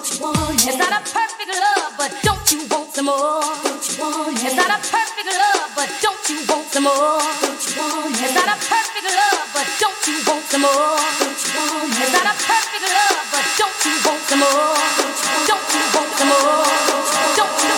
It's not a perfect love, but don't you want some more? It's not a perfect love, but don't you want some more? It's not a perfect love, but don't you want some more? It's not a perfect love, but don't you want some more? Don't you want some more? Don't you?